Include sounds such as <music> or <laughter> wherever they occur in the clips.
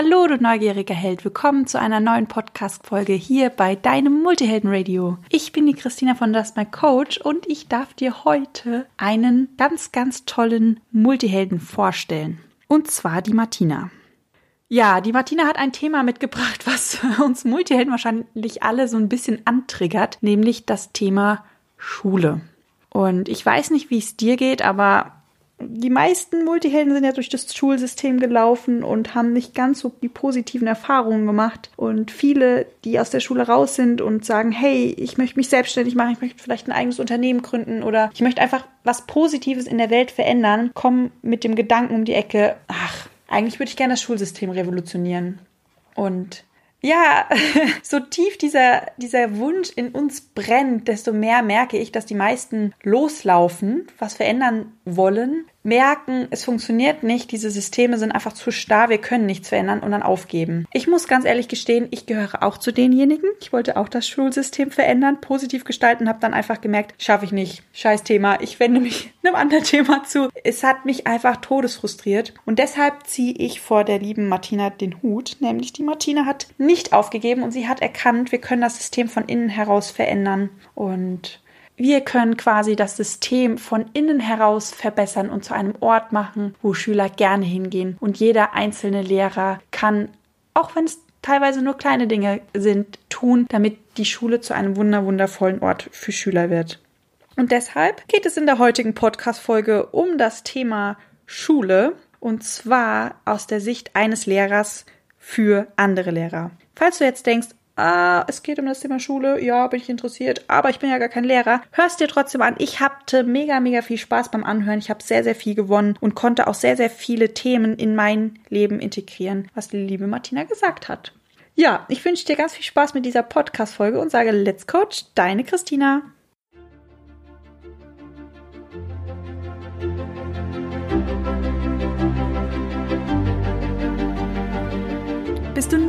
Hallo, du neugieriger Held. Willkommen zu einer neuen Podcast-Folge hier bei deinem Multihelden-Radio. Ich bin die Christina von Das My Coach und ich darf dir heute einen ganz, ganz tollen Multihelden vorstellen. Und zwar die Martina. Ja, die Martina hat ein Thema mitgebracht, <laughs> was uns Multihelden wahrscheinlich alle so ein bisschen antriggert, nämlich das Thema Schule. Und ich weiß nicht, wie es dir geht, aber die meisten Multihelden sind ja durch das Schulsystem gelaufen und haben nicht ganz so die positiven Erfahrungen gemacht. Und viele, die aus der Schule raus sind und sagen, hey, ich möchte mich selbstständig machen, ich möchte vielleicht ein eigenes Unternehmen gründen oder ich möchte einfach was Positives in der Welt verändern, kommen mit dem Gedanken um die Ecke, ach, eigentlich würde ich gerne das Schulsystem revolutionieren. Und ja, <laughs> so tief dieser, dieser Wunsch in uns brennt, desto mehr merke ich, dass die meisten loslaufen, was verändern wollen, merken, es funktioniert nicht, diese Systeme sind einfach zu starr, wir können nichts verändern und dann aufgeben. Ich muss ganz ehrlich gestehen, ich gehöre auch zu denjenigen. Ich wollte auch das Schulsystem verändern, positiv gestalten, habe dann einfach gemerkt, schaffe ich nicht. Scheiß Thema, ich wende mich <laughs> einem anderen Thema zu. Es hat mich einfach todesfrustriert und deshalb ziehe ich vor der lieben Martina den Hut, nämlich die Martina hat nicht aufgegeben und sie hat erkannt, wir können das System von innen heraus verändern und wir können quasi das System von innen heraus verbessern und zu einem Ort machen, wo Schüler gerne hingehen. Und jeder einzelne Lehrer kann, auch wenn es teilweise nur kleine Dinge sind, tun, damit die Schule zu einem wunder wundervollen Ort für Schüler wird. Und deshalb geht es in der heutigen Podcast-Folge um das Thema Schule und zwar aus der Sicht eines Lehrers für andere Lehrer. Falls du jetzt denkst, ah, es geht um das Thema Schule, ja, bin ich interessiert, aber ich bin ja gar kein Lehrer. Hörst dir trotzdem an. Ich hatte mega, mega viel Spaß beim Anhören. Ich habe sehr, sehr viel gewonnen und konnte auch sehr, sehr viele Themen in mein Leben integrieren, was die liebe Martina gesagt hat. Ja, ich wünsche dir ganz viel Spaß mit dieser Podcast-Folge und sage Let's Coach, deine Christina.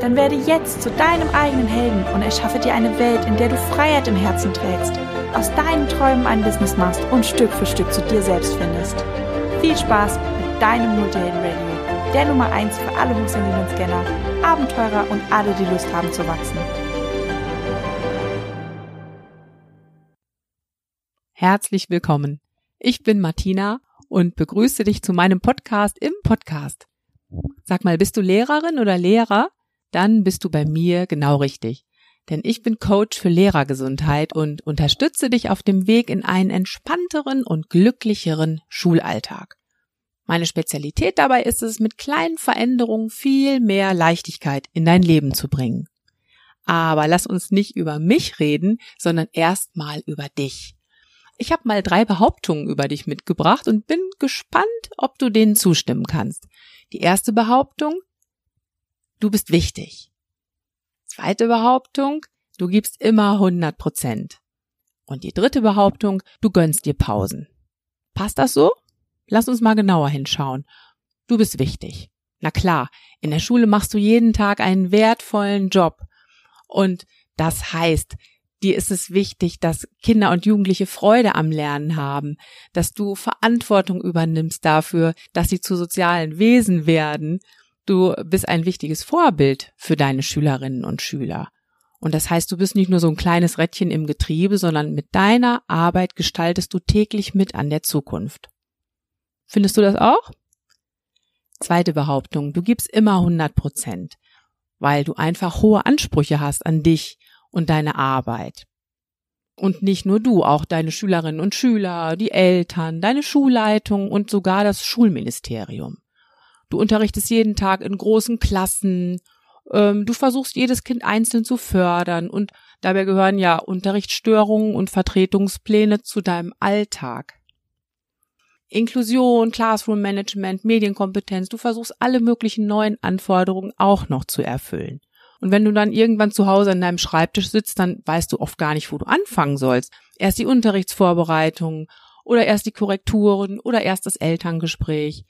Dann werde jetzt zu deinem eigenen Helden und erschaffe dir eine Welt, in der du Freiheit im Herzen trägst, aus deinen Träumen ein Business machst und Stück für Stück zu dir selbst findest. Viel Spaß mit deinem Multihelden Radio, der Nummer 1 für alle hochsensiblen Scanner, Abenteurer und alle, die Lust haben zu wachsen. Herzlich willkommen. Ich bin Martina und begrüße dich zu meinem Podcast im Podcast. Sag mal, bist du Lehrerin oder Lehrer? Dann bist du bei mir genau richtig. Denn ich bin Coach für Lehrergesundheit und unterstütze dich auf dem Weg in einen entspannteren und glücklicheren Schulalltag. Meine Spezialität dabei ist es, mit kleinen Veränderungen viel mehr Leichtigkeit in dein Leben zu bringen. Aber lass uns nicht über mich reden, sondern erstmal über dich. Ich habe mal drei Behauptungen über dich mitgebracht und bin gespannt, ob du denen zustimmen kannst. Die erste Behauptung, du bist wichtig. Zweite Behauptung, du gibst immer 100 Prozent. Und die dritte Behauptung, du gönnst dir Pausen. Passt das so? Lass uns mal genauer hinschauen. Du bist wichtig. Na klar, in der Schule machst du jeden Tag einen wertvollen Job. Und das heißt, dir ist es wichtig, dass Kinder und Jugendliche Freude am Lernen haben, dass du Verantwortung übernimmst dafür, dass sie zu sozialen Wesen werden Du bist ein wichtiges Vorbild für deine Schülerinnen und Schüler. Und das heißt, du bist nicht nur so ein kleines Rädchen im Getriebe, sondern mit deiner Arbeit gestaltest du täglich mit an der Zukunft. Findest du das auch? Zweite Behauptung, du gibst immer 100 Prozent, weil du einfach hohe Ansprüche hast an dich und deine Arbeit. Und nicht nur du, auch deine Schülerinnen und Schüler, die Eltern, deine Schulleitung und sogar das Schulministerium. Du unterrichtest jeden Tag in großen Klassen. Ähm, du versuchst jedes Kind einzeln zu fördern und dabei gehören ja Unterrichtsstörungen und Vertretungspläne zu deinem Alltag. Inklusion, Classroom Management, Medienkompetenz, du versuchst alle möglichen neuen Anforderungen auch noch zu erfüllen. Und wenn du dann irgendwann zu Hause an deinem Schreibtisch sitzt, dann weißt du oft gar nicht, wo du anfangen sollst. Erst die Unterrichtsvorbereitung oder erst die Korrekturen oder erst das Elterngespräch.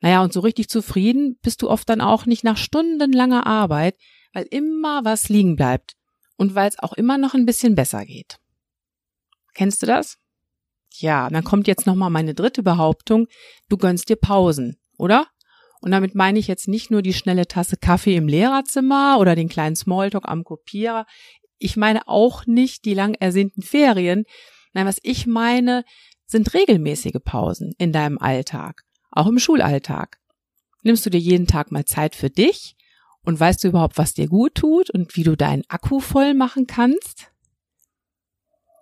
Naja, und so richtig zufrieden bist du oft dann auch nicht nach stundenlanger Arbeit, weil immer was liegen bleibt und weil es auch immer noch ein bisschen besser geht. Kennst du das? Ja, dann kommt jetzt nochmal meine dritte Behauptung. Du gönnst dir Pausen, oder? Und damit meine ich jetzt nicht nur die schnelle Tasse Kaffee im Lehrerzimmer oder den kleinen Smalltalk am Kopierer. Ich meine auch nicht die lang ersehnten Ferien. Nein, was ich meine, sind regelmäßige Pausen in deinem Alltag, auch im Schulalltag. Nimmst du dir jeden Tag mal Zeit für dich und weißt du überhaupt, was dir gut tut und wie du deinen Akku voll machen kannst?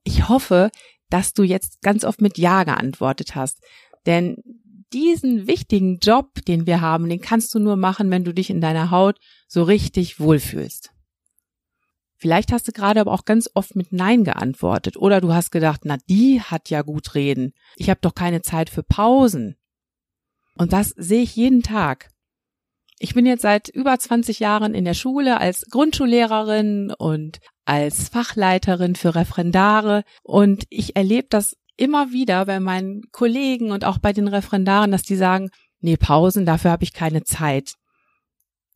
Ich hoffe, dass du jetzt ganz oft mit Ja geantwortet hast, denn diesen wichtigen Job, den wir haben, den kannst du nur machen, wenn du dich in deiner Haut so richtig wohlfühlst. Vielleicht hast du gerade aber auch ganz oft mit Nein geantwortet oder du hast gedacht, na die hat ja gut reden. Ich habe doch keine Zeit für Pausen. Und das sehe ich jeden Tag. Ich bin jetzt seit über 20 Jahren in der Schule als Grundschullehrerin und als Fachleiterin für Referendare und ich erlebe das immer wieder bei meinen Kollegen und auch bei den Referendaren, dass die sagen, nee, Pausen, dafür habe ich keine Zeit.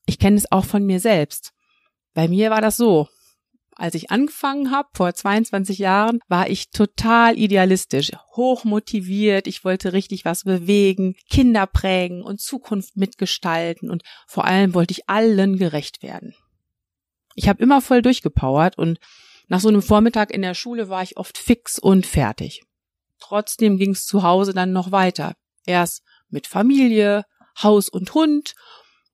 Ich kenne es auch von mir selbst. Bei mir war das so. Als ich angefangen habe, vor 22 Jahren, war ich total idealistisch, hoch motiviert, ich wollte richtig was bewegen, Kinder prägen und Zukunft mitgestalten und vor allem wollte ich allen gerecht werden. Ich habe immer voll durchgepowert und nach so einem Vormittag in der Schule war ich oft fix und fertig. Trotzdem ging es zu Hause dann noch weiter. Erst mit Familie, Haus und Hund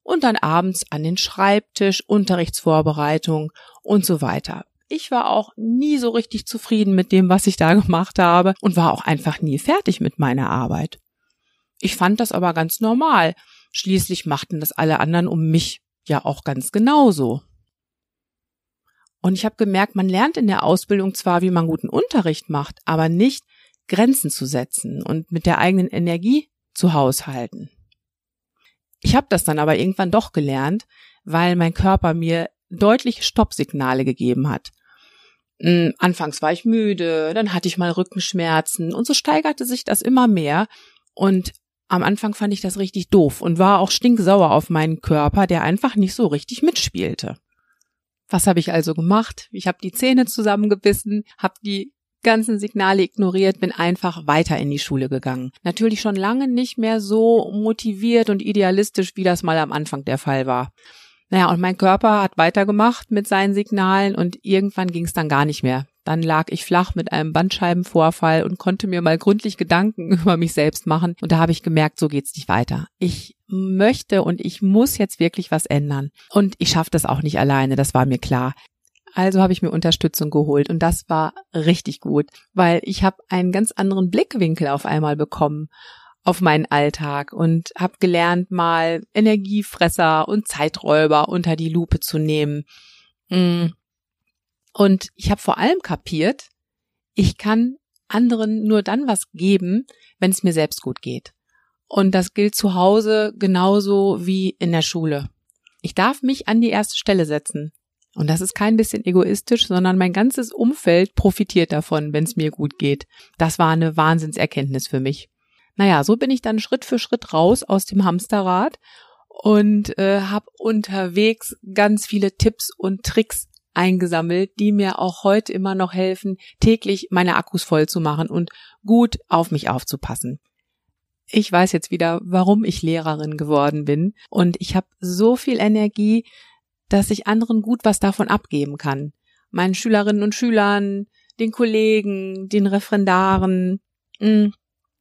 und dann abends an den Schreibtisch, Unterrichtsvorbereitung und so weiter. Ich war auch nie so richtig zufrieden mit dem, was ich da <laughs> gemacht habe und war auch einfach nie fertig mit meiner Arbeit. Ich fand das aber ganz normal. Schließlich machten das alle anderen um mich ja auch ganz genauso. Und ich habe gemerkt, man lernt in der Ausbildung zwar, wie man guten Unterricht macht, aber nicht, Grenzen zu setzen und mit der eigenen Energie zu haushalten. Ich habe das dann aber irgendwann doch gelernt, weil mein Körper mir deutliche Stoppsignale gegeben hat. Hm, anfangs war ich müde, dann hatte ich mal Rückenschmerzen und so steigerte sich das immer mehr und am Anfang fand ich das richtig doof und war auch stinksauer auf meinen Körper, der einfach nicht so richtig mitspielte. Was habe ich also gemacht? Ich habe die Zähne zusammengebissen, habe die ganzen Signale ignoriert, bin einfach weiter in die Schule gegangen. Natürlich schon lange nicht mehr so motiviert und idealistisch, wie das mal am Anfang der Fall war. Naja, und mein Körper hat weitergemacht mit seinen Signalen und irgendwann ging es dann gar nicht mehr. Dann lag ich flach mit einem Bandscheibenvorfall und konnte mir mal gründlich Gedanken <laughs> über mich selbst machen. Und da habe ich gemerkt, so geht's nicht weiter. Ich möchte und ich muss jetzt wirklich was ändern. Und ich schaffe das auch nicht alleine, das war mir klar. Also habe ich mir Unterstützung geholt und das war richtig gut, weil ich habe einen ganz anderen Blickwinkel auf einmal bekommen auf meinen Alltag und habe gelernt, mal Energiefresser und Zeiträuber unter die Lupe zu nehmen. Mm. Und ich habe vor allem kapiert, ich kann anderen nur dann was geben, wenn es mir selbst gut geht. Und das gilt zu Hause genauso wie in der Schule. Ich darf mich an die erste Stelle setzen. Und das ist kein bisschen egoistisch, sondern mein ganzes Umfeld profitiert davon, wenn es mir gut geht. Das war eine Wahnsinnserkenntnis für mich. Naja, so bin ich dann Schritt für Schritt raus aus dem Hamsterrad und äh, habe unterwegs ganz viele Tipps und Tricks eingesammelt, die mir auch heute immer noch helfen, täglich meine Akkus voll zu machen und gut auf mich aufzupassen. Ich weiß jetzt wieder, warum ich Lehrerin geworden bin und ich habe so viel Energie, dass ich anderen gut was davon abgeben kann. Meinen Schülerinnen und Schülern, den Kollegen, den Referendaren. Mm.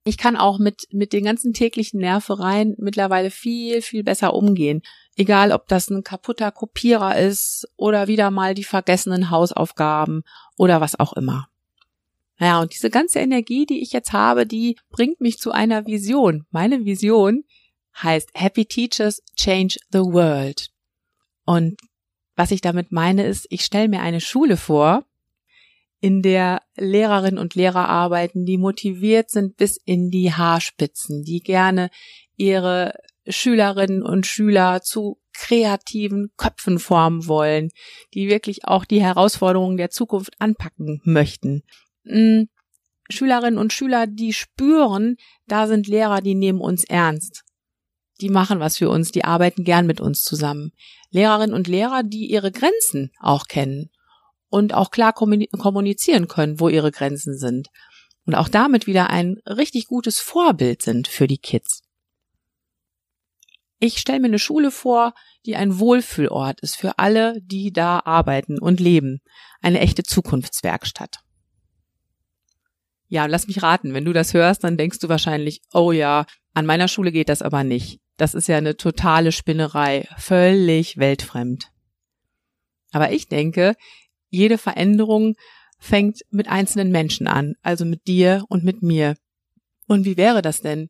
Ich kann auch mit, mit den ganzen täglichen Nervereien mittlerweile viel, viel besser umgehen. Egal, ob das ein kaputter Kopierer ist oder wieder mal die vergessenen Hausaufgaben oder was auch immer. Naja, und diese ganze Energie, die ich jetzt habe, die bringt mich zu einer Vision. Meine Vision heißt Happy Teachers Change the World. Und was ich damit meine, ist, ich stelle mir eine Schule vor, in der Lehrerinnen und Lehrer arbeiten, die motiviert sind bis in die Haarspitzen, die gerne ihre Schülerinnen und Schüler zu kreativen Köpfen formen wollen, die wirklich auch die Herausforderungen der Zukunft anpacken möchten. Hm, Schülerinnen und Schüler, die spüren, da sind Lehrer, die nehmen uns ernst. Die machen was für uns, die arbeiten gern mit uns zusammen. Lehrerinnen und Lehrer, die ihre Grenzen auch kennen und auch klar kommunizieren können, wo ihre Grenzen sind. Und auch damit wieder ein richtig gutes Vorbild sind für die Kids. Ich stelle mir eine Schule vor, die ein Wohlfühlort ist für alle, die da arbeiten und leben. Eine echte Zukunftswerkstatt. Ja, lass mich raten, wenn du das hörst, dann denkst du wahrscheinlich, oh ja, an meiner Schule geht das aber nicht. Das ist ja eine totale Spinnerei, völlig weltfremd. Aber ich denke, jede Veränderung fängt mit einzelnen Menschen an, also mit dir und mit mir. Und wie wäre das denn,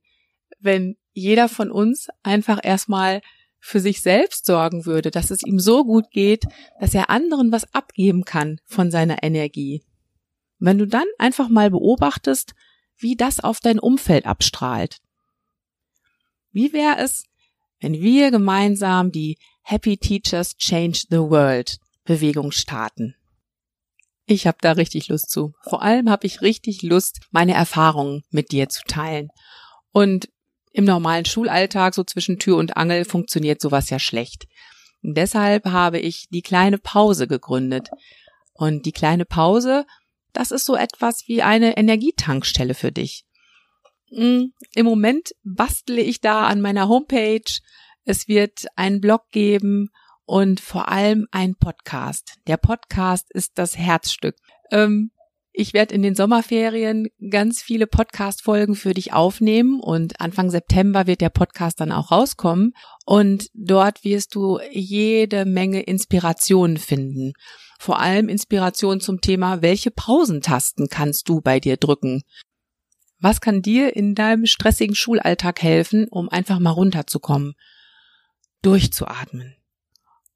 wenn jeder von uns einfach erstmal für sich selbst sorgen würde, dass es ihm so gut geht, dass er anderen was abgeben kann von seiner Energie. Wenn du dann einfach mal beobachtest, wie das auf dein Umfeld abstrahlt. Wie wäre es, wenn wir gemeinsam die Happy Teachers Change the World Bewegung starten? Ich habe da richtig Lust zu. Vor allem habe ich richtig Lust, meine Erfahrungen mit dir zu teilen. Und im normalen Schulalltag, so zwischen Tür und Angel, funktioniert sowas ja schlecht. Und deshalb habe ich die kleine Pause gegründet. Und die kleine Pause, das ist so etwas wie eine Energietankstelle für dich. Im Moment bastle ich da an meiner Homepage. Es wird einen Blog geben und vor allem ein Podcast. Der Podcast ist das Herzstück. Ähm, ich werde in den Sommerferien ganz viele Podcast-Folgen für dich aufnehmen und Anfang September wird der Podcast dann auch rauskommen und dort wirst du jede Menge Inspirationen finden. Vor allem Inspiration zum Thema, welche Pausentasten kannst du bei dir drücken? Was kann dir in deinem stressigen Schulalltag helfen, um einfach mal runterzukommen, durchzuatmen?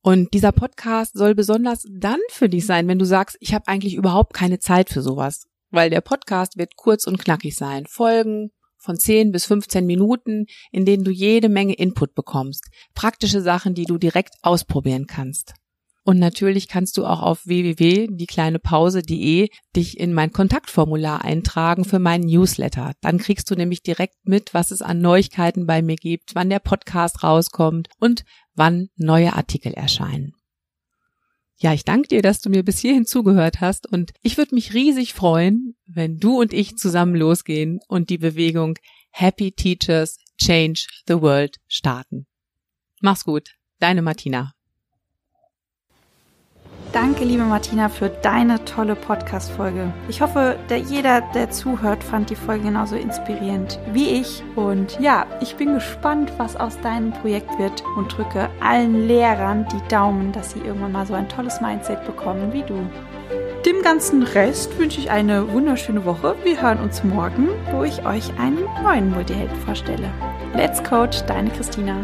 Und dieser Podcast soll besonders dann für dich sein, wenn du sagst, ich habe eigentlich überhaupt keine Zeit für sowas. Weil der Podcast wird kurz und knackig sein. Folgen von 10 bis 15 Minuten, in denen du jede Menge Input bekommst. Praktische Sachen, die du direkt ausprobieren kannst. Und natürlich kannst du auch auf www.diekleinepause.de dich in mein Kontaktformular eintragen für meinen Newsletter. Dann kriegst du nämlich direkt mit, was es an Neuigkeiten bei mir gibt, wann der Podcast rauskommt und wann neue Artikel erscheinen. Ja, ich danke dir, dass du mir bis hierhin zugehört hast und ich würde mich riesig freuen, wenn du und ich zusammen losgehen und die Bewegung Happy Teachers Change the World starten. Mach's gut, deine Martina. Danke, liebe Martina, für deine tolle Podcast-Folge. Ich hoffe, der, jeder, der zuhört, fand die Folge genauso inspirierend wie ich. Und ja, ich bin gespannt, was aus deinem Projekt wird und drücke allen Lehrern die Daumen, dass sie irgendwann mal so ein tolles Mindset bekommen wie du. Dem ganzen Rest wünsche ich eine wunderschöne Woche. Wir hören uns morgen, wo ich euch einen neuen Multihelden vorstelle. Let's Coach, deine Christina.